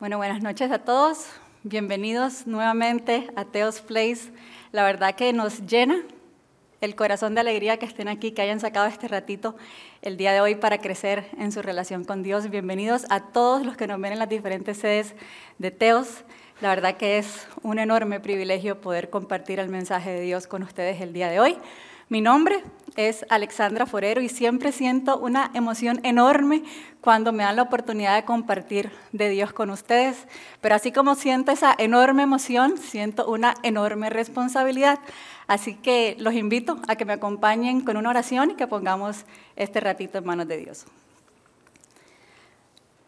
Bueno, buenas noches a todos. Bienvenidos nuevamente a Teos Place. La verdad que nos llena el corazón de alegría que estén aquí, que hayan sacado este ratito el día de hoy para crecer en su relación con Dios. Bienvenidos a todos los que nos ven en las diferentes sedes de Teos. La verdad que es un enorme privilegio poder compartir el mensaje de Dios con ustedes el día de hoy. Mi nombre es Alexandra Forero y siempre siento una emoción enorme cuando me dan la oportunidad de compartir de Dios con ustedes. Pero así como siento esa enorme emoción, siento una enorme responsabilidad. Así que los invito a que me acompañen con una oración y que pongamos este ratito en manos de Dios.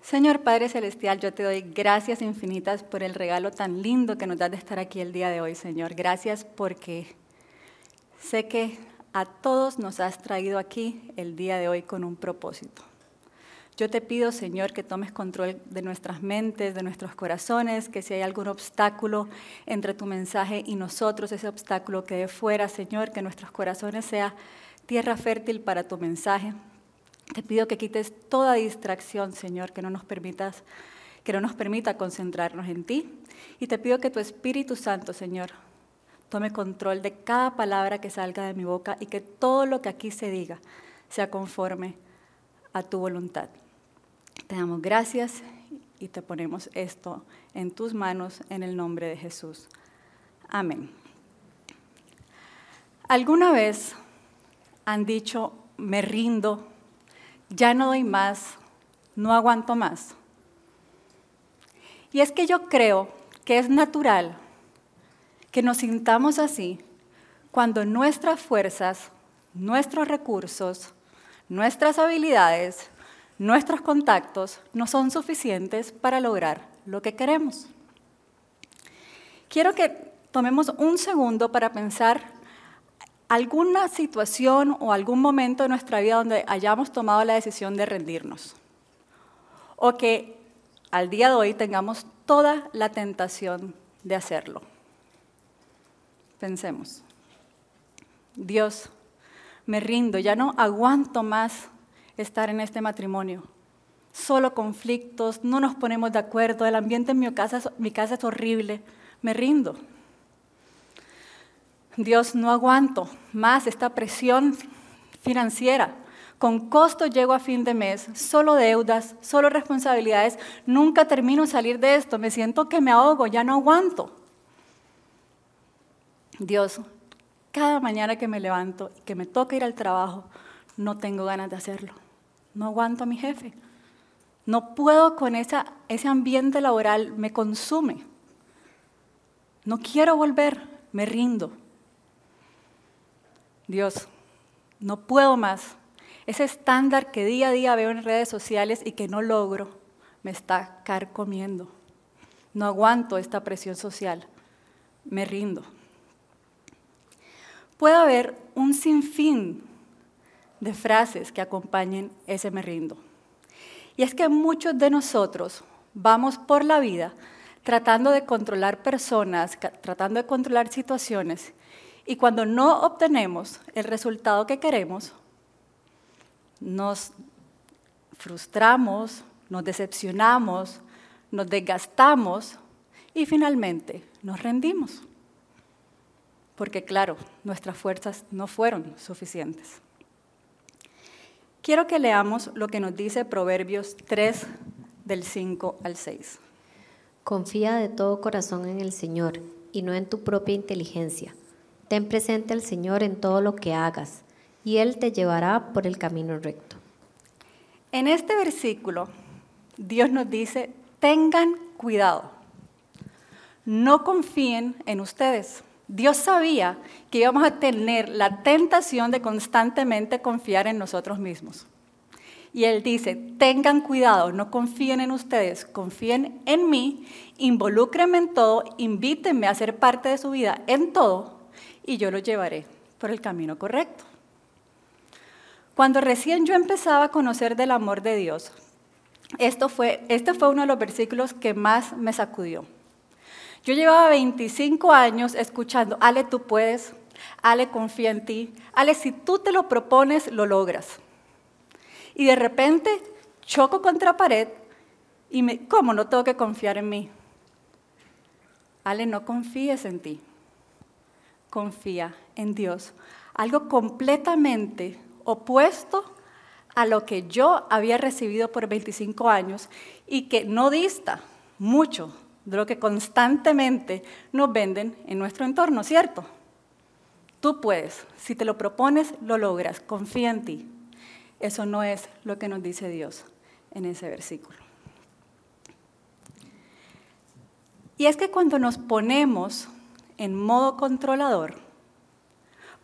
Señor Padre Celestial, yo te doy gracias infinitas por el regalo tan lindo que nos das de estar aquí el día de hoy, Señor. Gracias porque sé que a todos nos has traído aquí el día de hoy con un propósito. Yo te pido, Señor, que tomes control de nuestras mentes, de nuestros corazones, que si hay algún obstáculo entre tu mensaje y nosotros, ese obstáculo quede fuera, Señor, que nuestros corazones sea tierra fértil para tu mensaje. Te pido que quites toda distracción, Señor, que no nos permitas que no nos permita concentrarnos en ti. Y te pido que tu Espíritu Santo, Señor, tome control de cada palabra que salga de mi boca y que todo lo que aquí se diga sea conforme a tu voluntad. Te damos gracias y te ponemos esto en tus manos en el nombre de Jesús. Amén. ¿Alguna vez han dicho, me rindo, ya no doy más, no aguanto más? Y es que yo creo que es natural que nos sintamos así cuando nuestras fuerzas, nuestros recursos, nuestras habilidades, nuestros contactos no son suficientes para lograr lo que queremos. Quiero que tomemos un segundo para pensar alguna situación o algún momento de nuestra vida donde hayamos tomado la decisión de rendirnos. O que al día de hoy tengamos toda la tentación de hacerlo. Pensemos, Dios, me rindo, ya no aguanto más estar en este matrimonio. Solo conflictos, no nos ponemos de acuerdo, el ambiente en mi casa, es horrible, me rindo. Dios, no aguanto más esta presión financiera. Con costo llego a fin de mes, solo deudas, solo responsabilidades, nunca termino salir de esto, me siento que me ahogo, ya no aguanto. Dios, cada mañana que me levanto y que me toca ir al trabajo, no tengo ganas de hacerlo. No aguanto a mi jefe. No puedo con esa, ese ambiente laboral, me consume. No quiero volver, me rindo. Dios, no puedo más. Ese estándar que día a día veo en redes sociales y que no logro, me está carcomiendo. No aguanto esta presión social, me rindo puede haber un sinfín de frases que acompañen ese me rindo. Y es que muchos de nosotros vamos por la vida tratando de controlar personas, tratando de controlar situaciones, y cuando no obtenemos el resultado que queremos, nos frustramos, nos decepcionamos, nos desgastamos y finalmente nos rendimos porque claro, nuestras fuerzas no fueron suficientes. Quiero que leamos lo que nos dice Proverbios 3 del 5 al 6. Confía de todo corazón en el Señor y no en tu propia inteligencia. Ten presente al Señor en todo lo que hagas y Él te llevará por el camino recto. En este versículo, Dios nos dice, tengan cuidado, no confíen en ustedes Dios sabía que íbamos a tener la tentación de constantemente confiar en nosotros mismos. Y Él dice, tengan cuidado, no confíen en ustedes, confíen en mí, involúcrenme en todo, invítenme a ser parte de su vida en todo, y yo los llevaré por el camino correcto. Cuando recién yo empezaba a conocer del amor de Dios, esto fue, este fue uno de los versículos que más me sacudió. Yo llevaba 25 años escuchando, Ale, tú puedes, Ale, confía en ti, Ale, si tú te lo propones, lo logras. Y de repente choco contra pared Y me, ¿cómo no tengo que confiar en mí? Ale, no confíes en ti. Confía en Dios. Algo completamente opuesto a lo que yo había recibido por 25 años y que no dista mucho de lo que constantemente nos venden en nuestro entorno, ¿cierto? Tú puedes, si te lo propones, lo logras, confía en ti. Eso no es lo que nos dice Dios en ese versículo. Y es que cuando nos ponemos en modo controlador,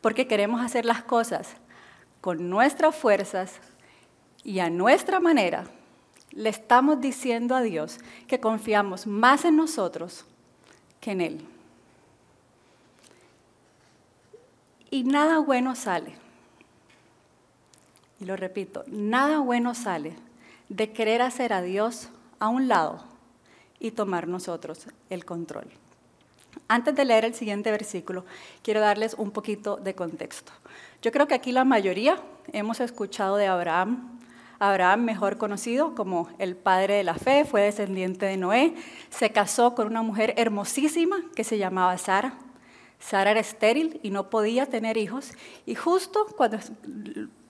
porque queremos hacer las cosas con nuestras fuerzas y a nuestra manera, le estamos diciendo a Dios que confiamos más en nosotros que en Él. Y nada bueno sale. Y lo repito, nada bueno sale de querer hacer a Dios a un lado y tomar nosotros el control. Antes de leer el siguiente versículo, quiero darles un poquito de contexto. Yo creo que aquí la mayoría hemos escuchado de Abraham. Abraham, mejor conocido como el padre de la fe, fue descendiente de Noé, se casó con una mujer hermosísima que se llamaba Sara. Sara era estéril y no podía tener hijos, y justo cuando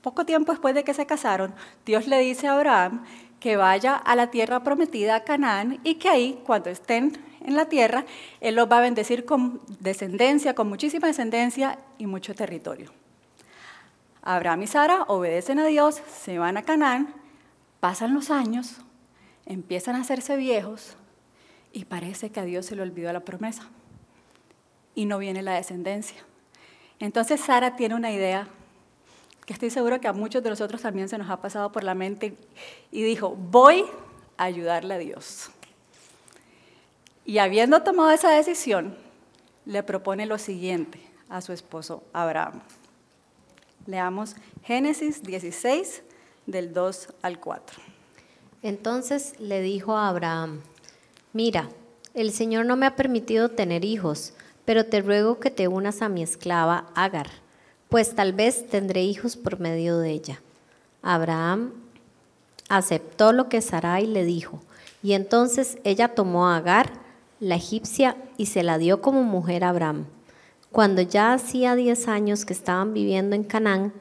poco tiempo después de que se casaron, Dios le dice a Abraham que vaya a la tierra prometida, a Canaán, y que ahí, cuando estén en la tierra, Él los va a bendecir con descendencia, con muchísima descendencia y mucho territorio. Abraham y Sara obedecen a Dios, se van a Canaán, pasan los años, empiezan a hacerse viejos y parece que a Dios se le olvidó la promesa y no viene la descendencia. Entonces Sara tiene una idea que estoy seguro que a muchos de nosotros también se nos ha pasado por la mente, y dijo, voy a ayudarle a Dios. Y habiendo tomado esa decisión, le propone lo siguiente a su esposo Abraham. Leamos Génesis 16, del 2 al 4. Entonces le dijo a Abraham, mira, el Señor no me ha permitido tener hijos, pero te ruego que te unas a mi esclava Agar pues tal vez tendré hijos por medio de ella. Abraham aceptó lo que Sarai le dijo, y entonces ella tomó a Agar, la egipcia, y se la dio como mujer a Abraham. Cuando ya hacía diez años que estaban viviendo en Canaán,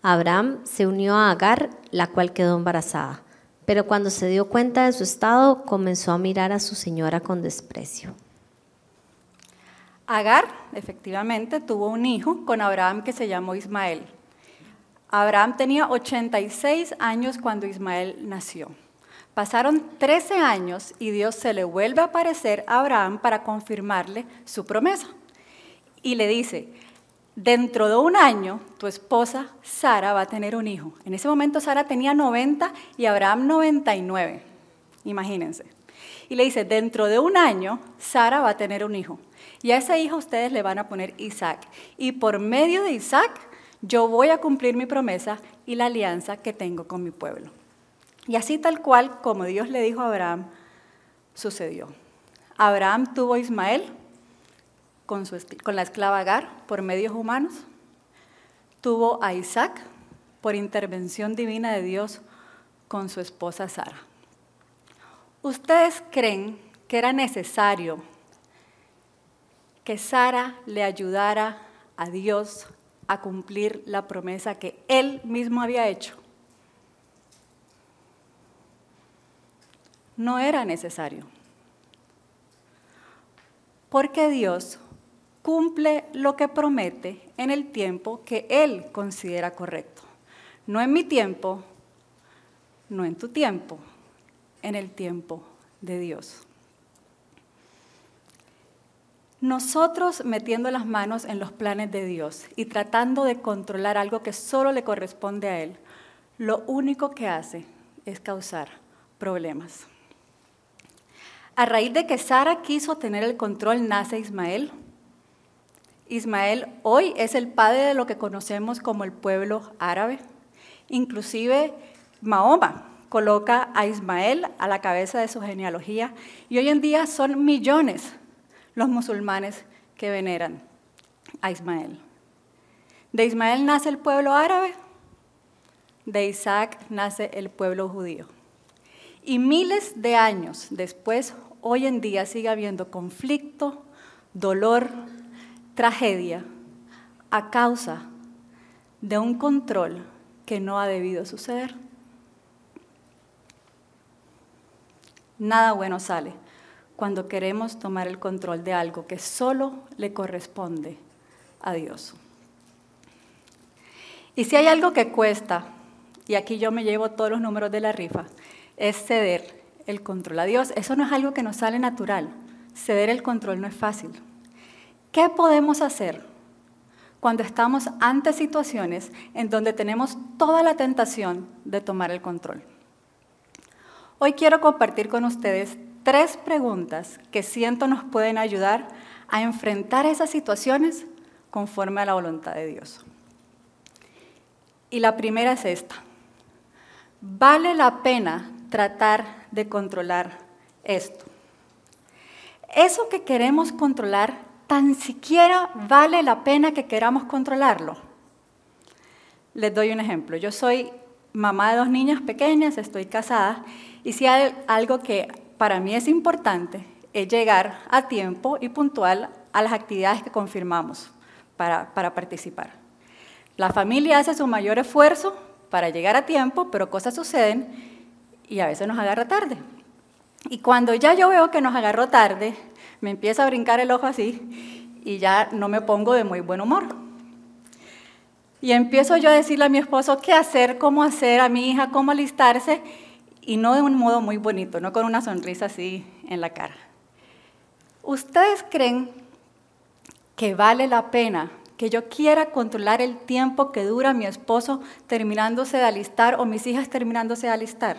Abraham se unió a Agar, la cual quedó embarazada. Pero cuando se dio cuenta de su estado, comenzó a mirar a su señora con desprecio. Agar, efectivamente, tuvo un hijo con Abraham que se llamó Ismael. Abraham tenía 86 años cuando Ismael nació. Pasaron 13 años y Dios se le vuelve a aparecer a Abraham para confirmarle su promesa. Y le dice, dentro de un año tu esposa Sara va a tener un hijo. En ese momento Sara tenía 90 y Abraham 99. Imagínense. Y le dice, dentro de un año Sara va a tener un hijo. Y a ese hijo ustedes le van a poner Isaac. Y por medio de Isaac yo voy a cumplir mi promesa y la alianza que tengo con mi pueblo. Y así tal cual como Dios le dijo a Abraham, sucedió. Abraham tuvo a Ismael con, su, con la esclava Agar por medios humanos. Tuvo a Isaac por intervención divina de Dios con su esposa Sara. ¿Ustedes creen que era necesario que Sara le ayudara a Dios a cumplir la promesa que él mismo había hecho. No era necesario. Porque Dios cumple lo que promete en el tiempo que Él considera correcto. No en mi tiempo, no en tu tiempo, en el tiempo de Dios. Nosotros metiendo las manos en los planes de Dios y tratando de controlar algo que solo le corresponde a Él, lo único que hace es causar problemas. A raíz de que Sara quiso tener el control, nace Ismael. Ismael hoy es el padre de lo que conocemos como el pueblo árabe. Inclusive Mahoma coloca a Ismael a la cabeza de su genealogía y hoy en día son millones los musulmanes que veneran a Ismael. De Ismael nace el pueblo árabe, de Isaac nace el pueblo judío. Y miles de años después, hoy en día sigue habiendo conflicto, dolor, tragedia, a causa de un control que no ha debido suceder. Nada bueno sale cuando queremos tomar el control de algo que solo le corresponde a Dios. Y si hay algo que cuesta, y aquí yo me llevo todos los números de la rifa, es ceder el control a Dios. Eso no es algo que nos sale natural. Ceder el control no es fácil. ¿Qué podemos hacer cuando estamos ante situaciones en donde tenemos toda la tentación de tomar el control? Hoy quiero compartir con ustedes tres preguntas que siento nos pueden ayudar a enfrentar esas situaciones conforme a la voluntad de Dios. Y la primera es esta. ¿Vale la pena tratar de controlar esto? Eso que queremos controlar, tan siquiera vale la pena que queramos controlarlo. Les doy un ejemplo. Yo soy mamá de dos niñas pequeñas, estoy casada, y si hay algo que para mí es importante es llegar a tiempo y puntual a las actividades que confirmamos para, participar. La familia hace su mayor esfuerzo para llegar a tiempo, pero cosas suceden y a veces nos agarra tarde. Y cuando ya yo veo que nos agarró tarde, me empieza a brincar el ojo así y ya no me pongo de muy buen humor. Y empiezo yo a decirle a mi esposo qué hacer, cómo hacer, a mi hija cómo alistarse, y no de un modo muy bonito, no con una sonrisa así en la cara. ¿Ustedes creen que vale la pena que yo quiera controlar el tiempo que dura mi esposo terminándose de alistar o mis hijas terminándose de alistar?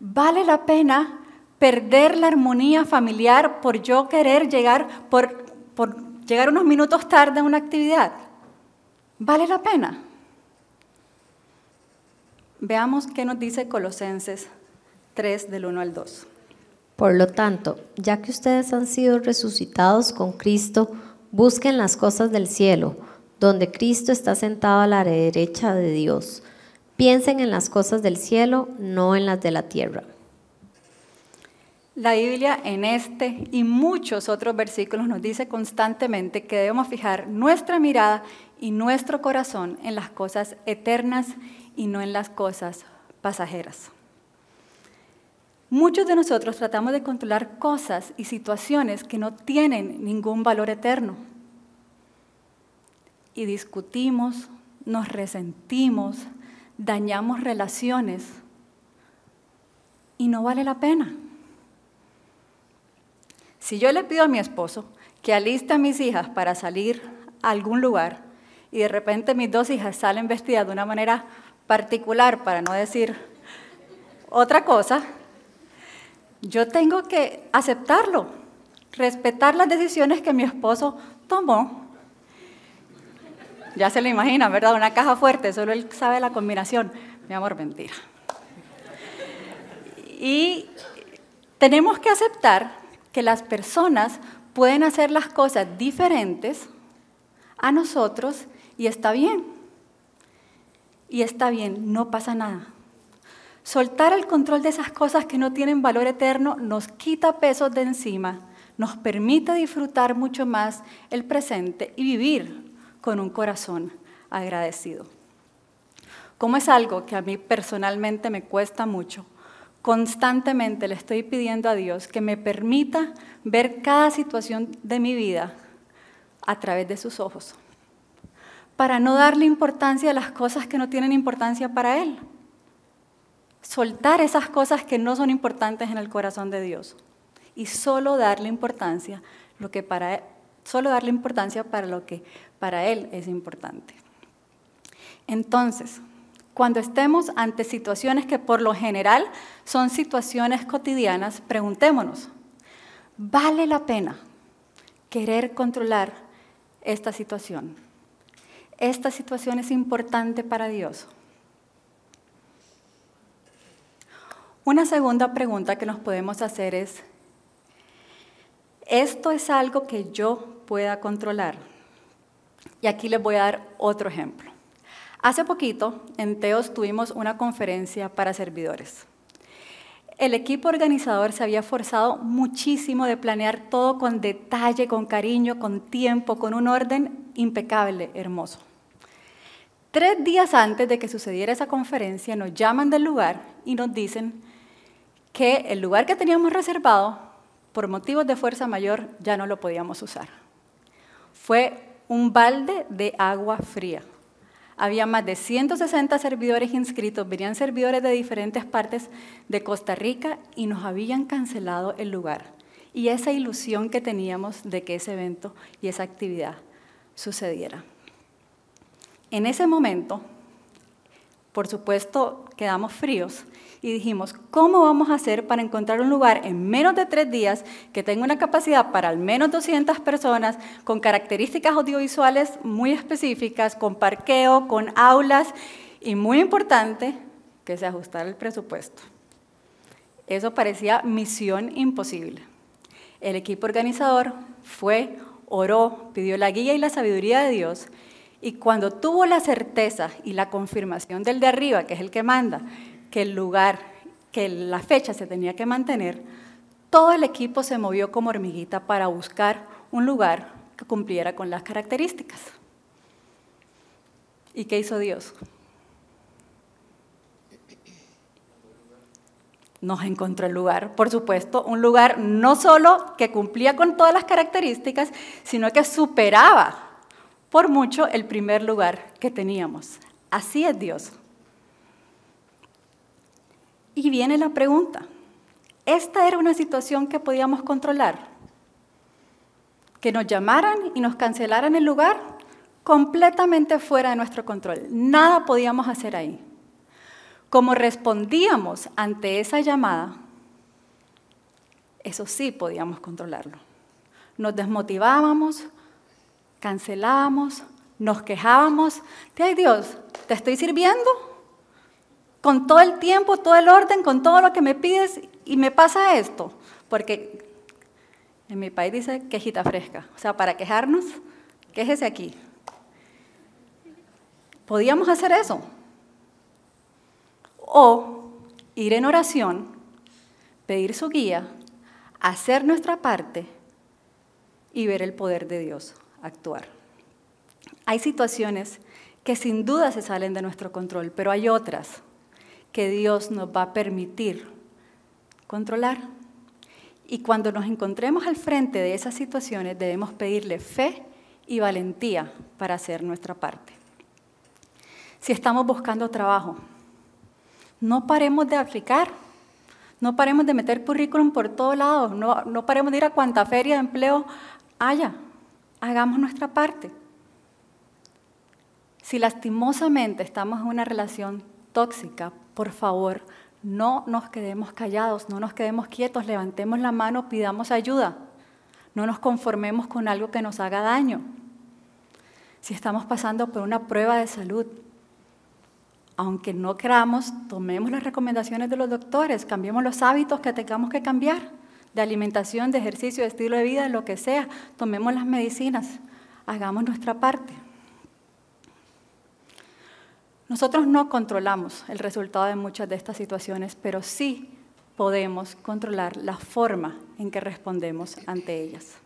¿Vale la pena perder la armonía familiar por yo querer llegar, por, por llegar unos minutos tarde a una actividad? ¿Vale la pena? Veamos qué nos dice Colosenses 3 del 1 al 2. Por lo tanto, ya que ustedes han sido resucitados con Cristo, busquen las cosas del cielo, donde Cristo está sentado a la derecha de Dios. Piensen en las cosas del cielo, no en las de la tierra. La Biblia en este y muchos otros versículos nos dice constantemente que debemos fijar nuestra mirada y nuestro corazón en las cosas eternas y no en las cosas pasajeras. Muchos de nosotros tratamos de controlar cosas y situaciones que no tienen ningún valor eterno. Y discutimos, nos resentimos, dañamos relaciones y no vale la pena. Si yo le pido a mi esposo que aliste a mis hijas para salir a algún lugar y de repente mis dos hijas salen vestidas de una manera particular, para no decir otra cosa, yo tengo que aceptarlo, respetar las decisiones que mi esposo tomó. Ya se lo imagina, ¿verdad? Una caja fuerte, solo él sabe la combinación. Mi amor, mentira. Y tenemos que aceptar que las personas pueden hacer las cosas diferentes a nosotros y está bien y está bien, no pasa nada. Soltar el control de esas cosas que no tienen valor eterno nos quita pesos de encima, nos permite disfrutar mucho más el presente y vivir con un corazón agradecido. Como es algo que a mí personalmente me cuesta mucho, constantemente le estoy pidiendo a Dios que me permita ver cada situación de mi vida a través de sus ojos para no darle importancia a las cosas que no tienen importancia para Él. Soltar esas cosas que no son importantes en el corazón de Dios y solo darle importancia lo que para él, solo darle importancia para lo que para él es importante. Entonces, cuando estemos ante situaciones que por lo general son situaciones cotidianas, preguntémonos, ¿vale la pena querer controlar esta situación? esta situación es importante para Dios? Una segunda pregunta que nos podemos hacer es, ¿esto es algo que yo pueda controlar? Y aquí les voy a dar otro ejemplo. Hace poquito en Teos tuvimos una conferencia para servidores. el equipo organizador se había forzado muchísimo de planear todo con detalle, con cariño, con tiempo, con un orden impecable, hermoso. Tres días antes de que sucediera esa conferencia, nos llaman del lugar y nos dicen que el lugar que teníamos reservado, por motivos de fuerza mayor, ya no lo podíamos usar. Fue un balde de agua fría. Había más de 160 servidores inscritos, venían servidores de diferentes partes de Costa Rica y nos habían cancelado el lugar. Y esa ilusión que teníamos de que ese evento y esa actividad sucediera. En ese momento, por supuesto, quedamos fríos y dijimos, ¿cómo vamos a hacer para encontrar un lugar en menos de tres días que tenga una capacidad para al menos 200 personas, con características audiovisuales muy específicas, con parqueo, con aulas y muy importante, que se ajustara el presupuesto? Eso parecía misión imposible. El equipo organizador fue, oró, pidió la guía y la sabiduría de Dios y cuando tuvo la certeza y la confirmación del de arriba, que es el que manda, que el lugar, que la fecha se tenía que mantener, todo el equipo se movió como hormiguita para buscar un lugar que cumpliera con las características. ¿Y qué hizo Dios? Nos encontró el lugar, por supuesto, un lugar no solo que cumplía con todas las características, sino que superaba por mucho el primer lugar que teníamos. Así es Dios. Y viene la pregunta, ¿esta era una situación que podíamos controlar? Que nos llamaran y nos cancelaran el lugar completamente fuera de nuestro control. Nada podíamos hacer ahí. Como respondíamos ante esa llamada, eso sí podíamos controlarlo. Nos desmotivábamos, cancelábamos, nos quejábamos. Ay Dios, te estoy sirviendo con todo el tiempo, todo el orden, con todo lo que me pides y me pasa esto. Porque en mi país dice quejita fresca. O sea, para quejarnos, quéjese aquí. Podíamos hacer eso. O ir en oración, pedir su guía, hacer nuestra parte y ver el poder de Dios actuar. Hay situaciones que sin duda se salen de nuestro control, pero hay otras que Dios nos va a permitir controlar. Y cuando nos encontremos al frente de esas situaciones, debemos pedirle fe y valentía para hacer nuestra parte. Si estamos buscando trabajo, no paremos de aplicar, no paremos de meter currículum por todos lados, no, no paremos de ir a cuanta feria de empleo haya hagamos nuestra parte. Si lastimosamente estamos en una relación tóxica, por favor, no nos quedemos callados, no nos quedemos quietos, levantemos la mano, pidamos ayuda. No nos conformemos con algo que nos haga daño. Si estamos pasando por una prueba de salud, aunque no queramos, tomemos las recomendaciones de los doctores, cambiemos los hábitos que tengamos que cambiar de alimentación, de ejercicio, de estilo de vida, lo que sea. Tomemos las medicinas, hagamos nuestra parte. Nosotros no controlamos el resultado de muchas de estas situaciones, pero sí podemos controlar la forma en que respondemos ante ellas.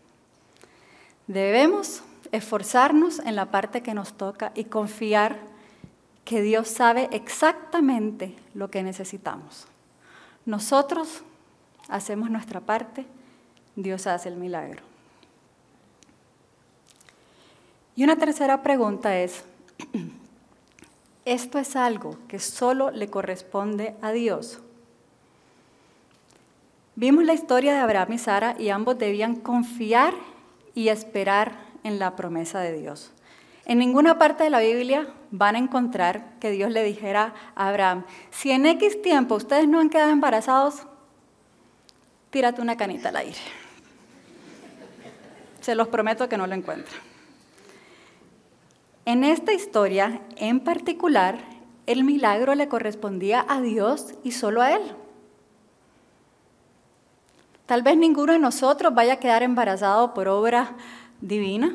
Debemos esforzarnos en la parte que nos toca y confiar que Dios sabe exactamente lo que necesitamos. Nosotros hacemos nuestra parte, Dios hace el milagro. Y una tercera pregunta es, ¿esto es algo que solo le corresponde a Dios? Vimos la historia de Abraham y Sara y ambos debían confiar y esperar en la promesa de Dios. En ninguna parte de la Biblia van a encontrar que Dios le dijera a Abraham, si en X tiempo ustedes no han quedado embarazados, tírate una canita al aire. Se los prometo que no lo encuentro. En esta historia en particular, el milagro le correspondía a Dios y solo a Él. Tal vez ninguno de nosotros vaya a quedar embarazado por obra divina,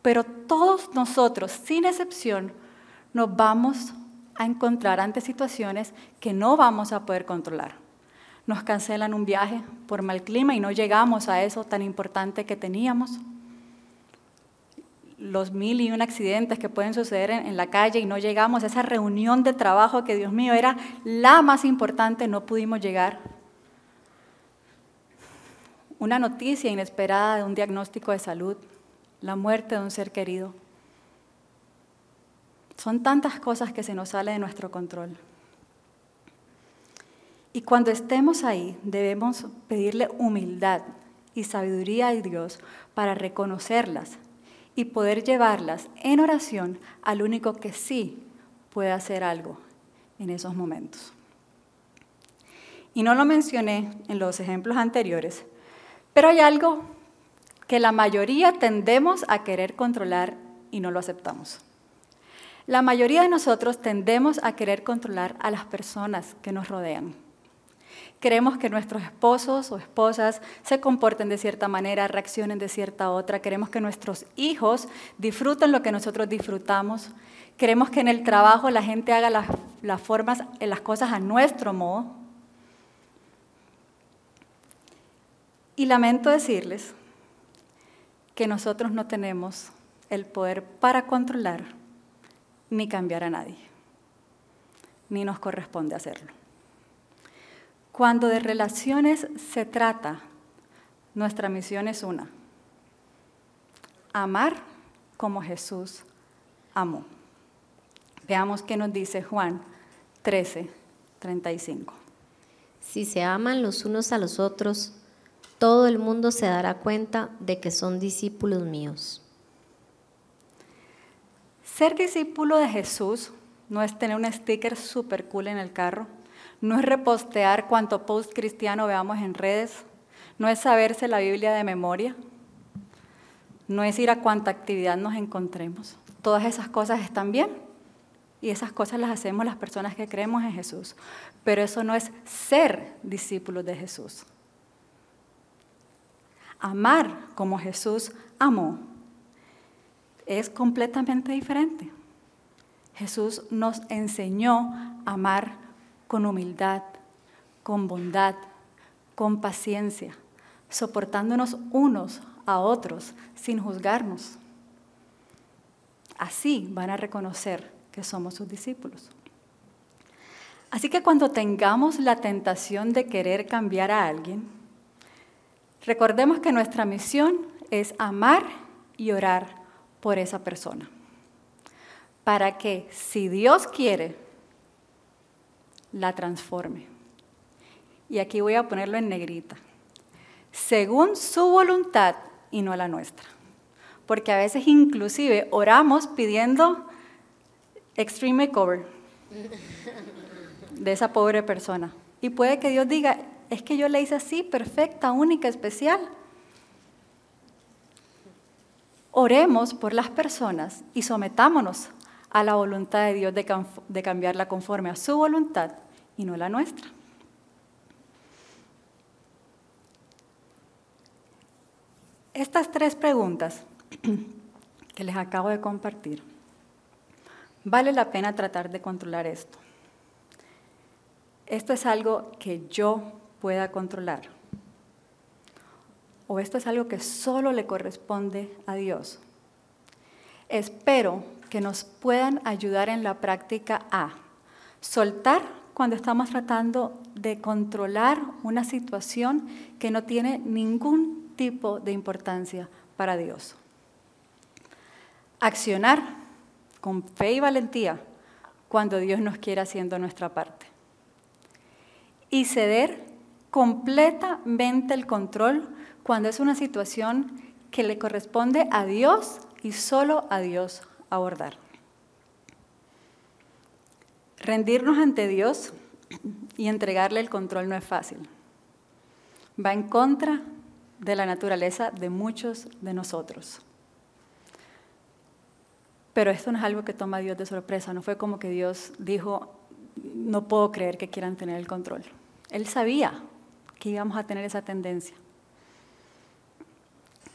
pero todos nosotros, sin excepción, nos vamos a encontrar ante situaciones que no vamos a poder controlar. nos cancelan un viaje por mal clima y no llegamos a eso tan importante que teníamos. Los mil y un accidentes que pueden suceder en, la calle y no llegamos a esa reunión de trabajo que, Dios mío, era la más importante, no pudimos llegar. Una noticia inesperada de un diagnóstico de salud, la muerte de un ser querido. Son tantas cosas que se nos salen de nuestro control. Y cuando estemos ahí, debemos pedirle humildad y sabiduría a Dios para reconocerlas y poder llevarlas en oración al único que sí puede hacer algo en esos momentos. Y no lo mencioné en los ejemplos anteriores, pero hay algo que la mayoría tendemos a querer controlar y no lo aceptamos. La mayoría de nosotros tendemos a querer controlar a las personas que nos rodean. Queremos que nuestros esposos o esposas se comporten de cierta manera, reaccionen de cierta otra. Queremos que nuestros hijos disfruten lo que nosotros disfrutamos. Queremos que en el trabajo la gente haga las, las formas, las cosas a nuestro modo. Y lamento decirles que nosotros no tenemos el poder para controlar ni cambiar a nadie, ni nos corresponde hacerlo. Cuando de relaciones se trata, nuestra misión es una, amar como Jesús amó. Veamos qué nos dice Juan 13, 35. Si se aman los unos a los otros, todo el mundo se dará cuenta de que son discípulos míos. Ser discípulo de Jesús no es tener un sticker super cool en el carro no es repostear cuanto post cristiano veamos en redes, no es saberse la Biblia de memoria, no es ir a cuanta actividad nos encontremos. Todas esas cosas están bien y esas cosas las hacemos las personas que creemos en Jesús, pero eso no es ser discípulos de Jesús. Amar como Jesús amó es completamente diferente. Jesús nos enseñó a amar con humildad, con bondad, con paciencia, soportándonos unos a otros sin juzgarnos. Así van a reconocer que somos sus discípulos. Así que cuando tengamos la tentación de querer cambiar a alguien, recordemos que nuestra misión es amar y orar por esa persona. Para que, si Dios quiere, la transforme. Y aquí voy a ponerlo en negrita. Según su voluntad y no la nuestra. Porque a veces inclusive oramos pidiendo extreme makeover de esa pobre persona. Y puede que Dios diga, es que yo le hice así, perfecta, única, especial. Oremos por las personas y sometámonos a la voluntad de Dios de, cambiarla conforme a su voluntad y no la nuestra. Estas tres preguntas que les acabo de compartir, vale la pena tratar de controlar esto. Esto es algo que yo pueda controlar. O esto es algo que solo le corresponde a Dios. Espero que nos puedan ayudar en la práctica a soltar cuando estamos tratando de controlar una situación que no tiene ningún tipo de importancia para Dios. Accionar con fe y valentía cuando Dios nos quiere haciendo nuestra parte. Y ceder completamente el control cuando es una situación que le corresponde a Dios y solo a Dios abordar. Rendirnos ante Dios y entregarle el control no es fácil. Va en contra de la naturaleza de muchos de nosotros. Pero esto no es algo que toma a Dios de sorpresa, no fue como que Dios dijo, no puedo creer que quieran tener el control. Él sabía que íbamos a tener esa tendencia.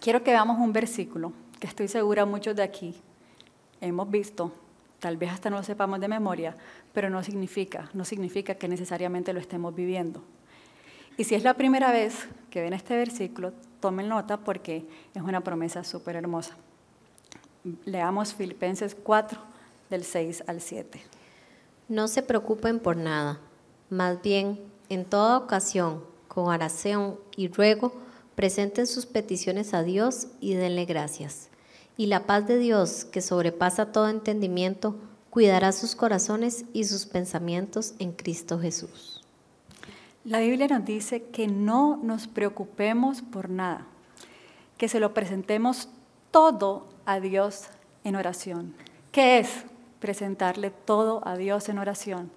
Quiero que veamos un versículo que estoy segura muchos de aquí hemos visto, tal vez hasta no lo sepamos de memoria, pero no significa, no significa que necesariamente lo estemos viviendo. Y si es la primera vez que ven este versículo, tomen nota porque es una promesa súper hermosa. Leamos Filipenses 4, del 6 al 7. No se preocupen por nada, más bien, en toda ocasión, con oración y ruego, presenten sus peticiones a Dios y denle gracias. Y la paz de Dios, que sobrepasa todo entendimiento, cuidará sus corazones y sus pensamientos en Cristo Jesús. La Biblia nos dice que no nos preocupemos por nada, que se lo presentemos todo a Dios en oración. ¿Qué es presentarle todo a Dios en oración?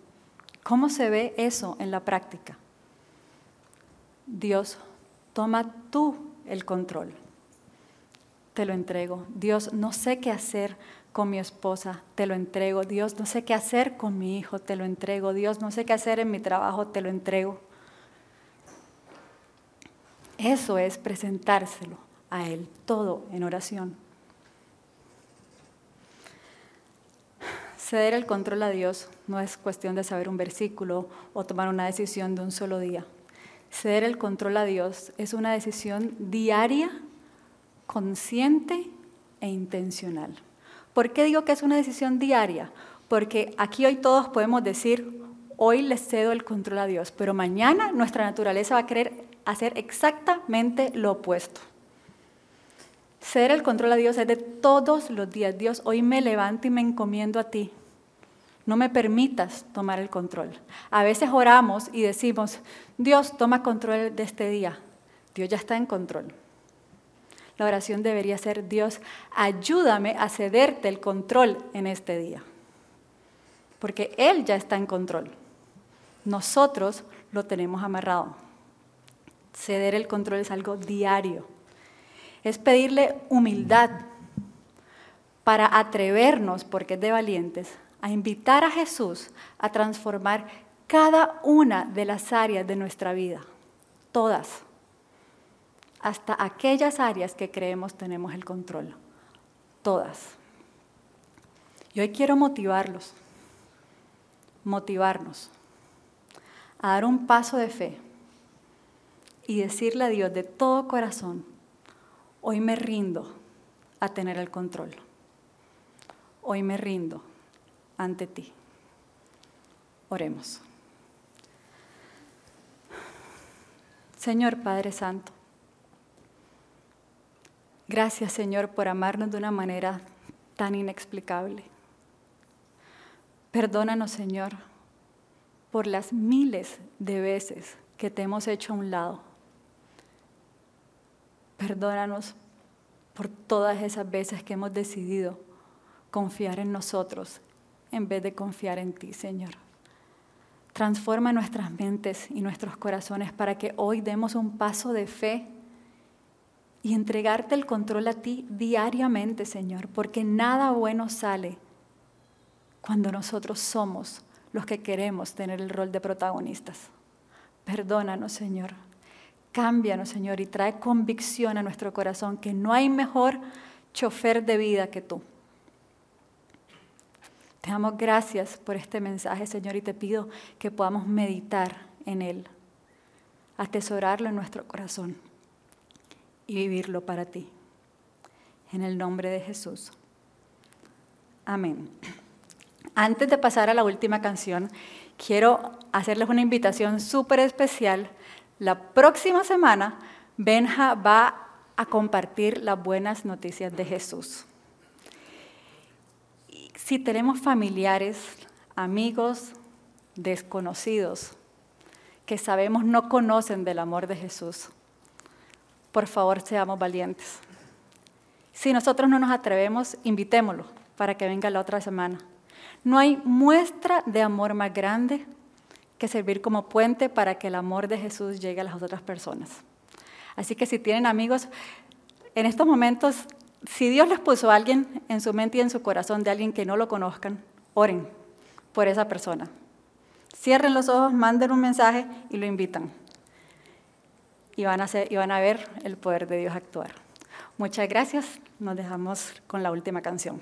¿Cómo se ve eso en la práctica? Dios, toma tú el control. Te lo entrego. Dios, no sé qué hacer con mi esposa, te lo entrego. Dios, no sé qué hacer con mi hijo, te lo entrego. Dios, no sé qué hacer en mi trabajo, te lo entrego. Eso es presentárselo a Él todo en oración. Ceder el control a Dios no es cuestión de saber un versículo o tomar una decisión de un solo día. Ceder el control a Dios es una decisión diaria, consciente e intencional. ¿Por qué digo que es una decisión diaria? Porque aquí hoy todos podemos decir, hoy le cedo el control a Dios, pero mañana nuestra naturaleza va a querer hacer exactamente lo opuesto. Ceder el control a Dios es de todos los días. Dios, hoy me levanto y me encomiendo a ti. No me permitas tomar el control. A veces oramos y decimos, Dios, toma control de este día. Dios ya está en control. La oración debería ser, Dios, ayúdame a cederte el control en este día. Porque Él ya está en control. Nosotros lo tenemos amarrado. Ceder el control es algo diario. Es pedirle humildad para atrevernos, porque es de valientes, a invitar a Jesús a transformar cada una de las áreas de nuestra vida, todas, hasta aquellas áreas que creemos tenemos el control, todas. Y hoy quiero motivarlos, motivarnos a dar un paso de fe y decirle a Dios de todo corazón, hoy me rindo a tener el control, hoy me rindo ante ti. Oremos. Señor Padre Santo, gracias Señor por amarnos de una manera tan inexplicable. Perdónanos Señor por las miles de veces que te hemos hecho a un lado. Perdónanos por todas esas veces que hemos decidido confiar en nosotros en vez de confiar en ti, Señor. Transforma nuestras mentes y nuestros corazones para que hoy demos un paso de fe y entregarte el control a ti diariamente, Señor, porque nada bueno sale cuando nosotros somos los que queremos tener el rol de protagonistas. Perdónanos, Señor. Cámbianos, Señor, y trae convicción a nuestro corazón que no hay mejor chofer de vida que tú. Te damos gracias por este mensaje, Señor, y te pido que podamos meditar en él, atesorarlo en nuestro corazón y vivirlo para ti. En el nombre de Jesús. Amén. Antes de pasar a la última canción, quiero hacerles una invitación súper especial. La próxima semana, Benja va a compartir las buenas noticias de Jesús. Si tenemos familiares, amigos, desconocidos, que sabemos no conocen del amor de Jesús, por favor seamos valientes. Si nosotros no nos atrevemos, invitémoslo para que venga la otra semana. No hay muestra de amor más grande que servir como puente para que el amor de Jesús llegue a las otras personas. Así que si tienen amigos, en estos momentos si Dios les puso a alguien en su mente y en su corazón de alguien que no lo conozcan, oren por esa persona. Cierren los ojos, manden un mensaje y lo invitan. Y van a, y van a ver el poder de Dios actuar. Muchas gracias. Nos dejamos con la última canción.